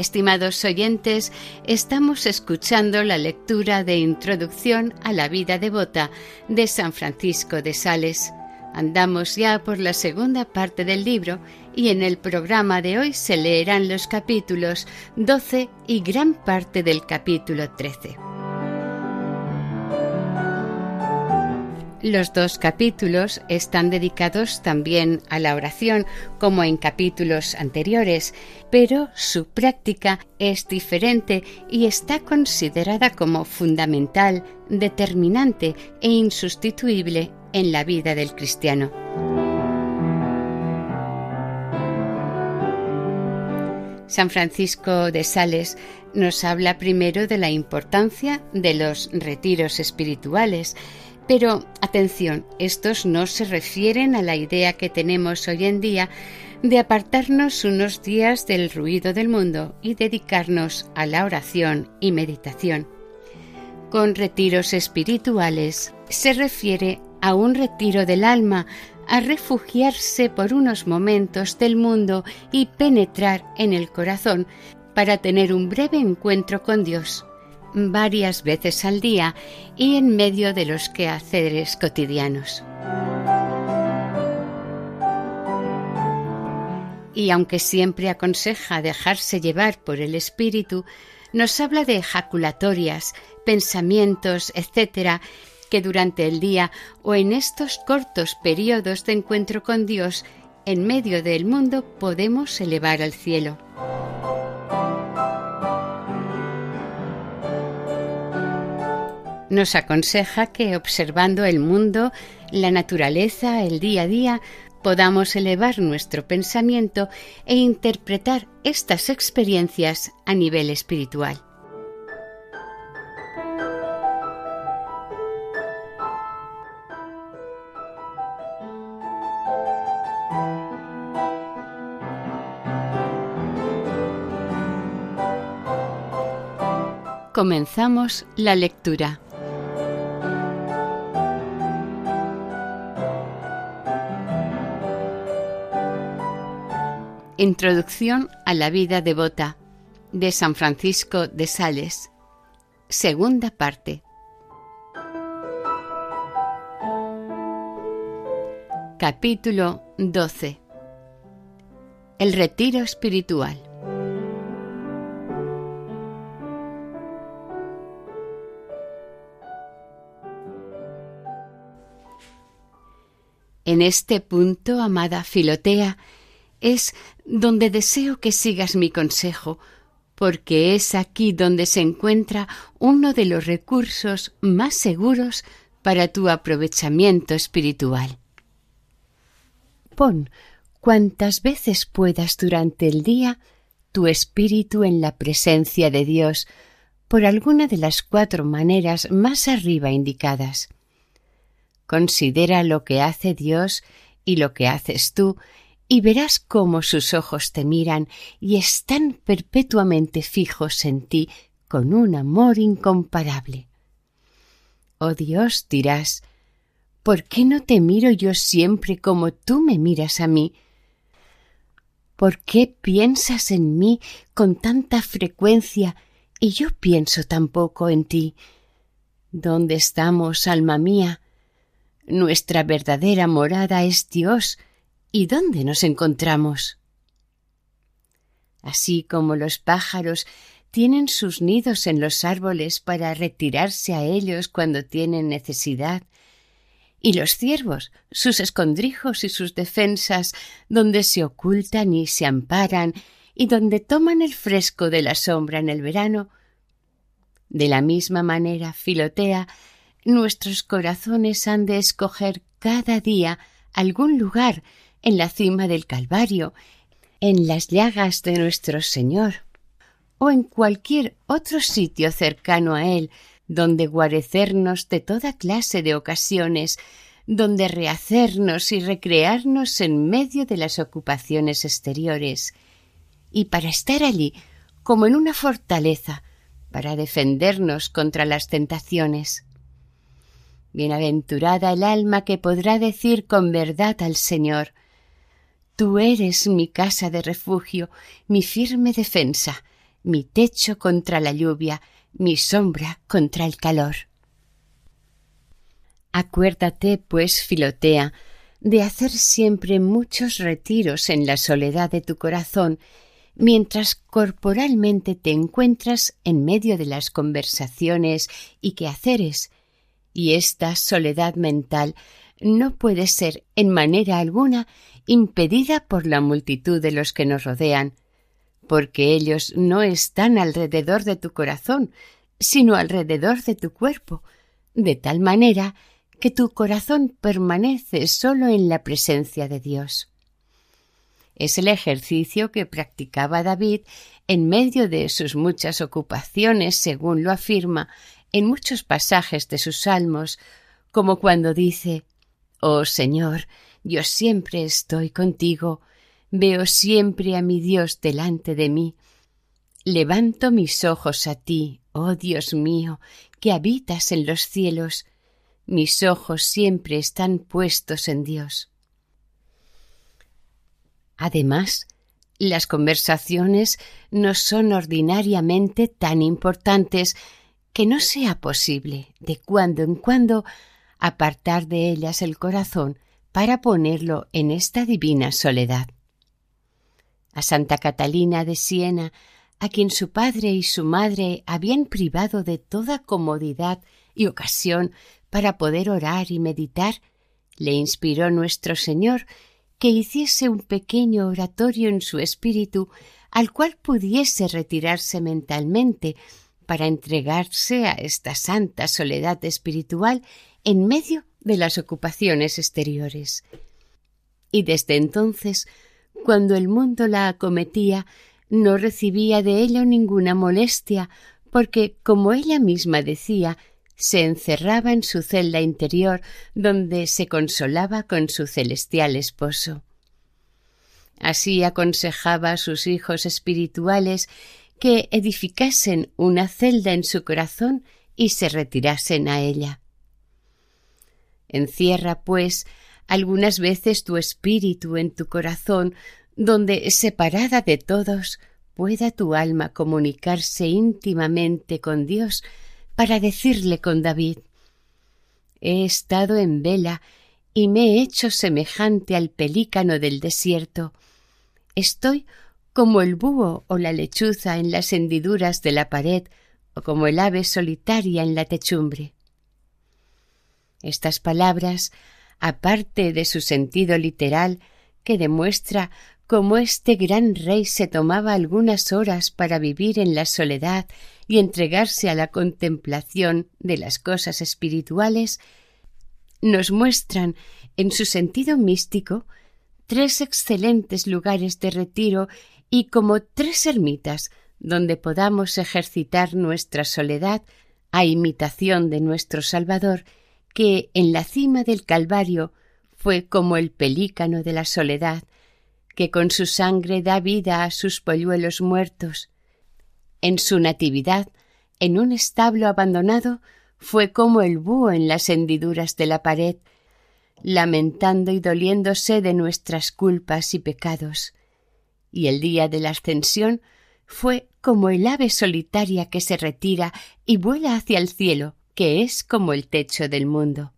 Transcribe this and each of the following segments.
Estimados oyentes, estamos escuchando la lectura de Introducción a la vida devota de San Francisco de Sales. Andamos ya por la segunda parte del libro y en el programa de hoy se leerán los capítulos 12 y gran parte del capítulo 13. Los dos capítulos están dedicados también a la oración, como en capítulos anteriores, pero su práctica es diferente y está considerada como fundamental, determinante e insustituible en la vida del cristiano. San Francisco de Sales nos habla primero de la importancia de los retiros espirituales, pero atención, estos no se refieren a la idea que tenemos hoy en día de apartarnos unos días del ruido del mundo y dedicarnos a la oración y meditación. Con retiros espirituales se refiere a un retiro del alma, a refugiarse por unos momentos del mundo y penetrar en el corazón para tener un breve encuentro con Dios varias veces al día y en medio de los quehaceres cotidianos. Y aunque siempre aconseja dejarse llevar por el espíritu, nos habla de ejaculatorias, pensamientos, etcétera, que durante el día o en estos cortos periodos de encuentro con Dios, en medio del mundo, podemos elevar al cielo. Nos aconseja que observando el mundo, la naturaleza, el día a día, podamos elevar nuestro pensamiento e interpretar estas experiencias a nivel espiritual. Comenzamos la lectura. Introducción a la vida devota de San Francisco de Sales. Segunda parte. Capítulo 12. El retiro espiritual. En este punto, amada Filotea, es donde deseo que sigas mi consejo, porque es aquí donde se encuentra uno de los recursos más seguros para tu aprovechamiento espiritual. Pon cuantas veces puedas durante el día tu espíritu en la presencia de Dios por alguna de las cuatro maneras más arriba indicadas. Considera lo que hace Dios y lo que haces tú y verás cómo sus ojos te miran y están perpetuamente fijos en ti con un amor incomparable. Oh Dios, dirás, ¿por qué no te miro yo siempre como tú me miras a mí? ¿Por qué piensas en mí con tanta frecuencia y yo pienso tan poco en ti? ¿Dónde estamos, alma mía? Nuestra verdadera morada es Dios. ¿Y dónde nos encontramos? Así como los pájaros tienen sus nidos en los árboles para retirarse a ellos cuando tienen necesidad, y los ciervos sus escondrijos y sus defensas donde se ocultan y se amparan y donde toman el fresco de la sombra en el verano. De la misma manera, Filotea, nuestros corazones han de escoger cada día algún lugar en la cima del Calvario, en las llagas de nuestro Señor, o en cualquier otro sitio cercano a Él, donde guarecernos de toda clase de ocasiones, donde rehacernos y recrearnos en medio de las ocupaciones exteriores, y para estar allí como en una fortaleza, para defendernos contra las tentaciones. Bienaventurada el alma que podrá decir con verdad al Señor Tú eres mi casa de refugio, mi firme defensa, mi techo contra la lluvia, mi sombra contra el calor. Acuérdate, pues, Filotea, de hacer siempre muchos retiros en la soledad de tu corazón, mientras corporalmente te encuentras en medio de las conversaciones y quehaceres, y esta soledad mental no puede ser en manera alguna impedida por la multitud de los que nos rodean, porque ellos no están alrededor de tu corazón, sino alrededor de tu cuerpo, de tal manera que tu corazón permanece solo en la presencia de Dios. Es el ejercicio que practicaba David en medio de sus muchas ocupaciones, según lo afirma en muchos pasajes de sus salmos, como cuando dice Oh Señor, yo siempre estoy contigo, Veo siempre a mi Dios delante de mí. Levanto mis ojos a ti, oh Dios mío, que habitas en los cielos. Mis ojos siempre están puestos en Dios. Además, las conversaciones no son ordinariamente tan importantes que no sea posible de cuando en cuando apartar de ellas el corazón para ponerlo en esta divina soledad. A Santa Catalina de Siena, a quien su padre y su madre habían privado de toda comodidad y ocasión para poder orar y meditar, le inspiró nuestro Señor que hiciese un pequeño oratorio en su espíritu al cual pudiese retirarse mentalmente para entregarse a esta santa soledad espiritual en medio de las ocupaciones exteriores. Y desde entonces cuando el mundo la acometía, no recibía de ello ninguna molestia, porque, como ella misma decía, se encerraba en su celda interior, donde se consolaba con su celestial esposo. Así aconsejaba a sus hijos espirituales que edificasen una celda en su corazón y se retirasen a ella. Encierra, pues, algunas veces tu espíritu en tu corazón, donde, separada de todos, pueda tu alma comunicarse íntimamente con Dios para decirle con David He estado en vela y me he hecho semejante al pelícano del desierto. Estoy como el búho o la lechuza en las hendiduras de la pared o como el ave solitaria en la techumbre. Estas palabras aparte de su sentido literal, que demuestra cómo este gran rey se tomaba algunas horas para vivir en la soledad y entregarse a la contemplación de las cosas espirituales, nos muestran en su sentido místico tres excelentes lugares de retiro y como tres ermitas donde podamos ejercitar nuestra soledad a imitación de nuestro Salvador que en la cima del Calvario fue como el pelícano de la soledad, que con su sangre da vida a sus polluelos muertos. En su natividad, en un establo abandonado, fue como el búho en las hendiduras de la pared, lamentando y doliéndose de nuestras culpas y pecados. y el día de la ascensión fue como el ave solitaria que se retira y vuela hacia el cielo, que es como el techo del mundo.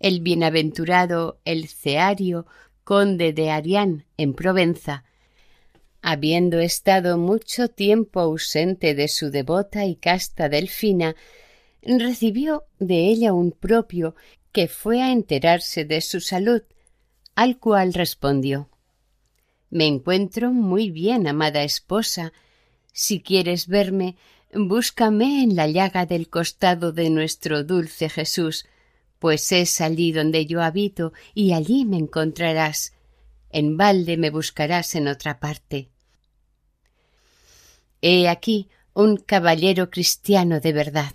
El bienaventurado El Ceario, conde de Arián, en Provenza, habiendo estado mucho tiempo ausente de su devota y casta Delfina, recibió de ella un propio que fue a enterarse de su salud, al cual respondió Me encuentro muy bien, amada esposa. Si quieres verme, búscame en la llaga del costado de nuestro dulce Jesús, pues es allí donde yo habito y allí me encontrarás. En balde me buscarás en otra parte. He aquí un caballero cristiano de verdad.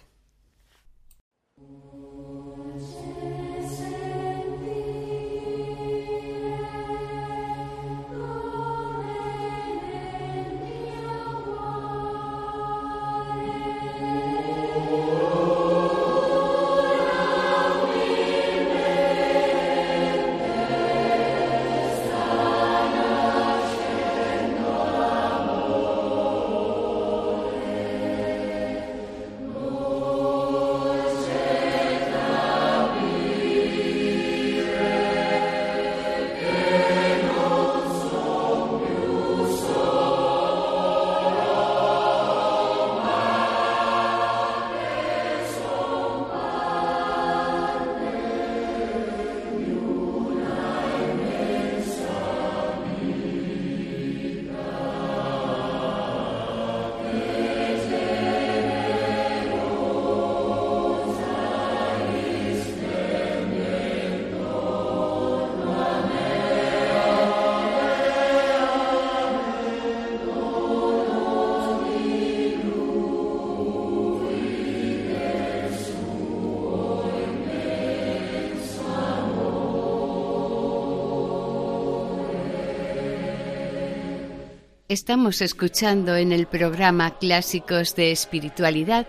Estamos escuchando en el programa Clásicos de Espiritualidad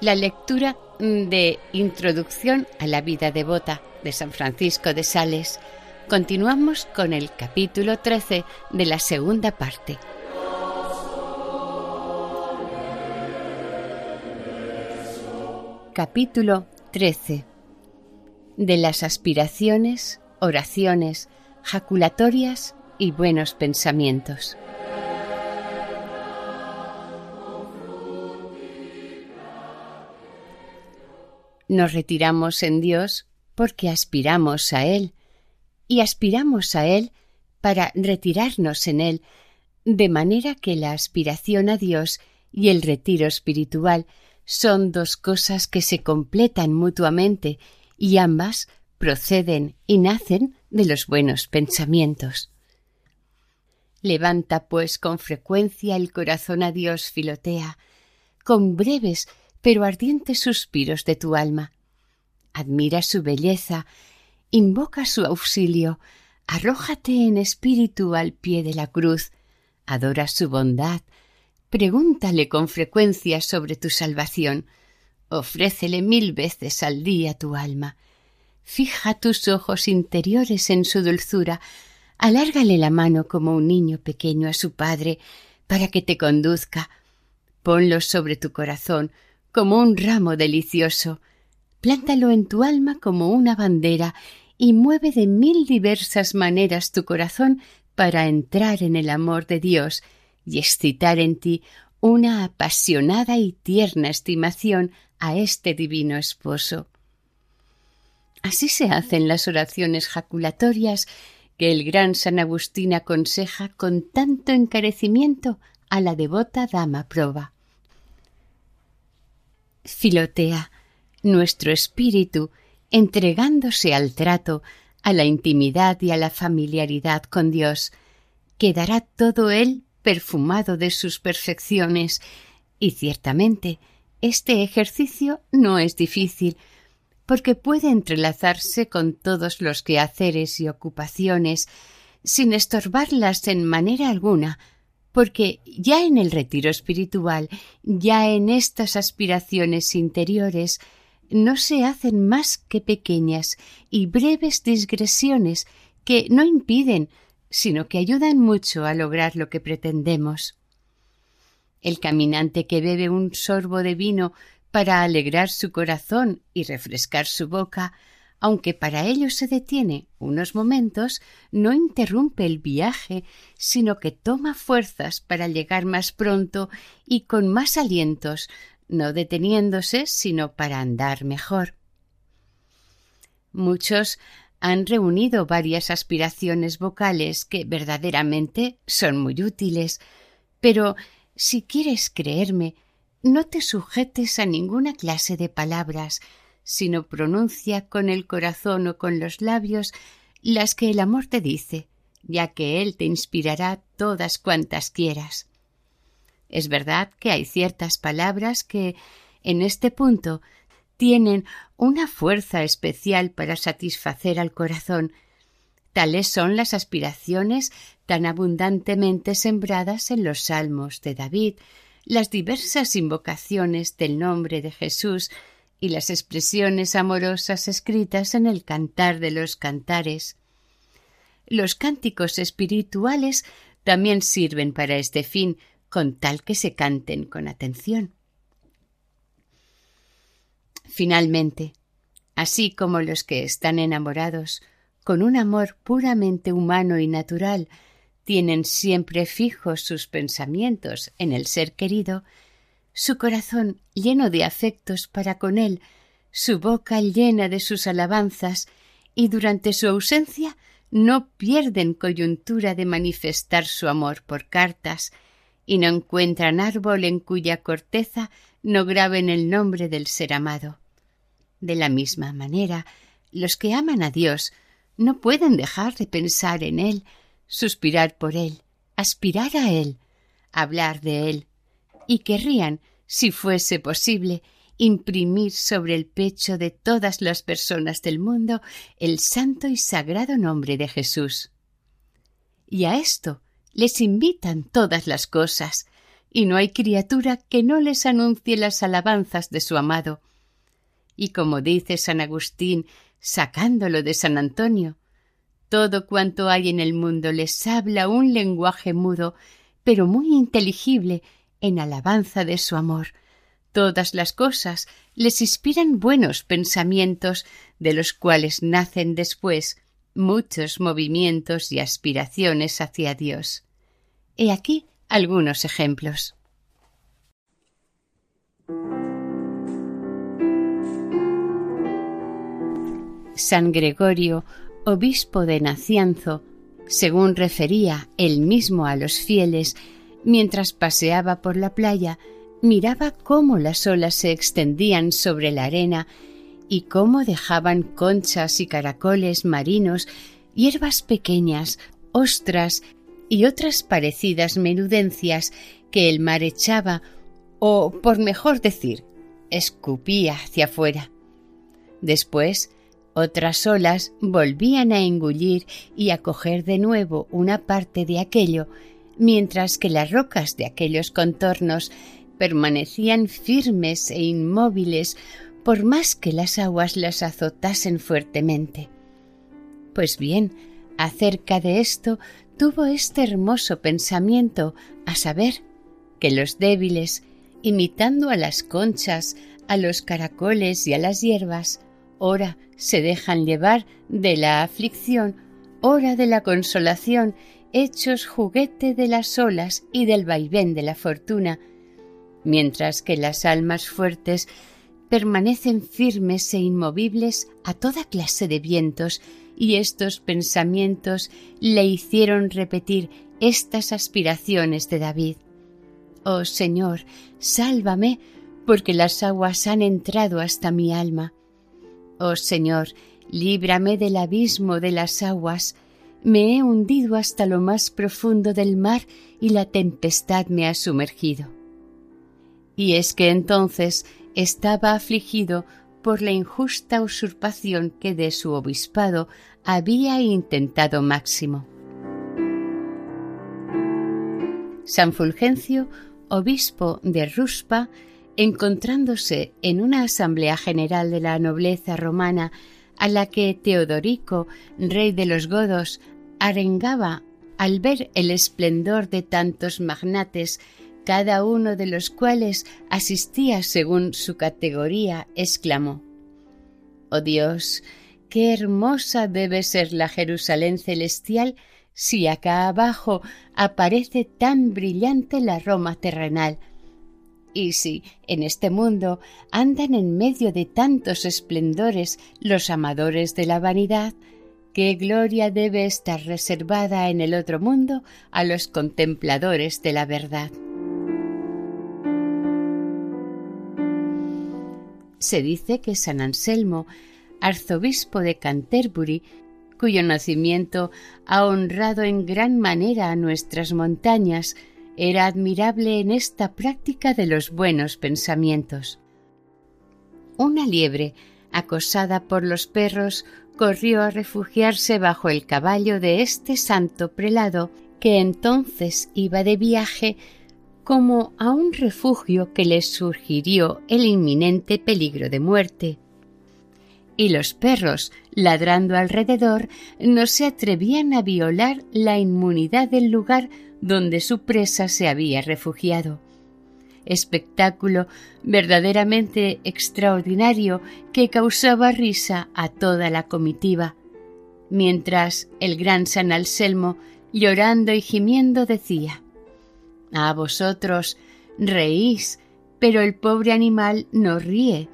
la lectura de Introducción a la vida devota de San Francisco de Sales. Continuamos con el capítulo 13 de la segunda parte. Capítulo 13 de las aspiraciones, oraciones, jaculatorias y buenos pensamientos. Nos retiramos en Dios porque aspiramos a Él, y aspiramos a Él para retirarnos en Él, de manera que la aspiración a Dios y el retiro espiritual son dos cosas que se completan mutuamente y ambas proceden y nacen de los buenos pensamientos. Levanta, pues, con frecuencia el corazón a Dios, Filotea, con breves pero ardientes suspiros de tu alma. Admira su belleza, invoca su auxilio, arrójate en espíritu al pie de la cruz, adora su bondad, pregúntale con frecuencia sobre tu salvación, ofrécele mil veces al día tu alma, fija tus ojos interiores en su dulzura, alárgale la mano como un niño pequeño a su padre, para que te conduzca, ponlo sobre tu corazón, como un ramo delicioso. Plántalo en tu alma como una bandera y mueve de mil diversas maneras tu corazón para entrar en el amor de Dios y excitar en ti una apasionada y tierna estimación a este divino esposo. Así se hacen las oraciones jaculatorias que el gran San Agustín aconseja con tanto encarecimiento a la devota dama proba. Filotea, nuestro espíritu, entregándose al trato, a la intimidad y a la familiaridad con Dios, quedará todo él perfumado de sus perfecciones, y ciertamente este ejercicio no es difícil, porque puede entrelazarse con todos los quehaceres y ocupaciones, sin estorbarlas en manera alguna, porque ya en el retiro espiritual, ya en estas aspiraciones interiores, no se hacen más que pequeñas y breves digresiones que no impiden, sino que ayudan mucho a lograr lo que pretendemos. El caminante que bebe un sorbo de vino para alegrar su corazón y refrescar su boca, aunque para ello se detiene unos momentos, no interrumpe el viaje, sino que toma fuerzas para llegar más pronto y con más alientos, no deteniéndose, sino para andar mejor. Muchos han reunido varias aspiraciones vocales que verdaderamente son muy útiles, pero si quieres creerme, no te sujetes a ninguna clase de palabras, sino pronuncia con el corazón o con los labios las que el amor te dice, ya que él te inspirará todas cuantas quieras. Es verdad que hay ciertas palabras que, en este punto, tienen una fuerza especial para satisfacer al corazón. Tales son las aspiraciones tan abundantemente sembradas en los salmos de David, las diversas invocaciones del nombre de Jesús y las expresiones amorosas escritas en el cantar de los cantares. Los cánticos espirituales también sirven para este fin, con tal que se canten con atención. Finalmente, así como los que están enamorados, con un amor puramente humano y natural, tienen siempre fijos sus pensamientos en el ser querido, su corazón lleno de afectos para con él, su boca llena de sus alabanzas, y durante su ausencia no pierden coyuntura de manifestar su amor por cartas, y no encuentran árbol en cuya corteza no graben el nombre del ser amado. De la misma manera, los que aman a Dios no pueden dejar de pensar en Él, suspirar por Él, aspirar a Él, hablar de Él, y querrían, si fuese posible, imprimir sobre el pecho de todas las personas del mundo el santo y sagrado nombre de Jesús. Y a esto les invitan todas las cosas, y no hay criatura que no les anuncie las alabanzas de su amado, y como dice San Agustín, sacándolo de San Antonio, todo cuanto hay en el mundo les habla un lenguaje mudo, pero muy inteligible, en alabanza de su amor. Todas las cosas les inspiran buenos pensamientos, de los cuales nacen después muchos movimientos y aspiraciones hacia Dios. He aquí algunos ejemplos. San Gregorio, obispo de Nacianzo, según refería él mismo a los fieles, mientras paseaba por la playa, miraba cómo las olas se extendían sobre la arena y cómo dejaban conchas y caracoles marinos, hierbas pequeñas, ostras y otras parecidas menudencias que el mar echaba, o, por mejor decir, escupía hacia afuera. Después otras olas volvían a engullir y a coger de nuevo una parte de aquello, mientras que las rocas de aquellos contornos permanecían firmes e inmóviles por más que las aguas las azotasen fuertemente. Pues bien, acerca de esto tuvo este hermoso pensamiento, a saber, que los débiles, imitando a las conchas, a los caracoles y a las hierbas, ora se dejan llevar de la aflicción, ora de la consolación, hechos juguete de las olas y del vaivén de la fortuna, mientras que las almas fuertes permanecen firmes e inmovibles a toda clase de vientos, y estos pensamientos le hicieron repetir estas aspiraciones de David. Oh Señor, sálvame, porque las aguas han entrado hasta mi alma. Oh Señor, líbrame del abismo de las aguas. Me he hundido hasta lo más profundo del mar y la tempestad me ha sumergido. Y es que entonces estaba afligido por la injusta usurpación que de su obispado había intentado Máximo. San Fulgencio, obispo de Ruspa, encontrándose en una asamblea general de la nobleza romana a la que Teodorico, rey de los godos, arengaba al ver el esplendor de tantos magnates, cada uno de los cuales asistía según su categoría, exclamó Oh Dios, qué hermosa debe ser la Jerusalén celestial si acá abajo aparece tan brillante la Roma terrenal. Y si en este mundo andan en medio de tantos esplendores los amadores de la vanidad, qué gloria debe estar reservada en el otro mundo a los contempladores de la verdad. Se dice que San Anselmo, arzobispo de Canterbury, cuyo nacimiento ha honrado en gran manera a nuestras montañas, era admirable en esta práctica de los buenos pensamientos. Una liebre, acosada por los perros, corrió a refugiarse bajo el caballo de este santo prelado, que entonces iba de viaje como a un refugio que les surgirió el inminente peligro de muerte. Y los perros, ladrando alrededor, no se atrevían a violar la inmunidad del lugar donde su presa se había refugiado. Espectáculo verdaderamente extraordinario que causaba risa a toda la comitiva, mientras el gran San Anselmo, llorando y gimiendo, decía a vosotros reís, pero el pobre animal no ríe.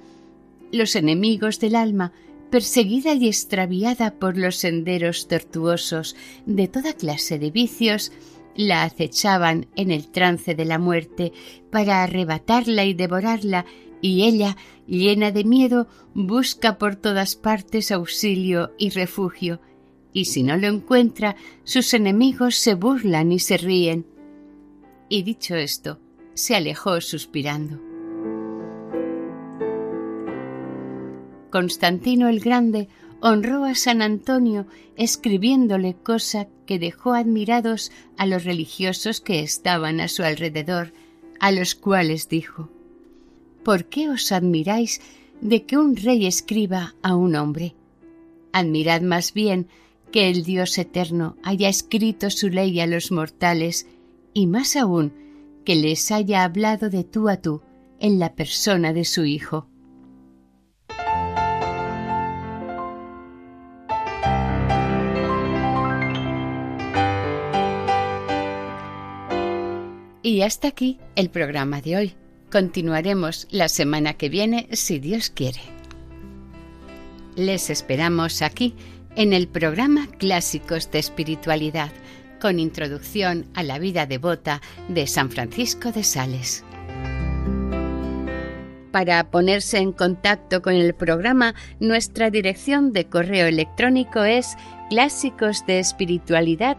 Los enemigos del alma, perseguida y extraviada por los senderos tortuosos de toda clase de vicios, la acechaban en el trance de la muerte para arrebatarla y devorarla, y ella, llena de miedo, busca por todas partes auxilio y refugio, y si no lo encuentra, sus enemigos se burlan y se ríen y dicho esto, se alejó suspirando. Constantino el Grande honró a San Antonio escribiéndole cosa que dejó admirados a los religiosos que estaban a su alrededor, a los cuales dijo ¿Por qué os admiráis de que un rey escriba a un hombre? Admirad más bien que el Dios eterno haya escrito su ley a los mortales y más aún que les haya hablado de tú a tú en la persona de su Hijo. Y hasta aquí el programa de hoy. Continuaremos la semana que viene si Dios quiere. Les esperamos aquí en el programa Clásicos de Espiritualidad con introducción a la vida devota de San Francisco de Sales. Para ponerse en contacto con el programa, nuestra dirección de correo electrónico es clásicos de espiritualidad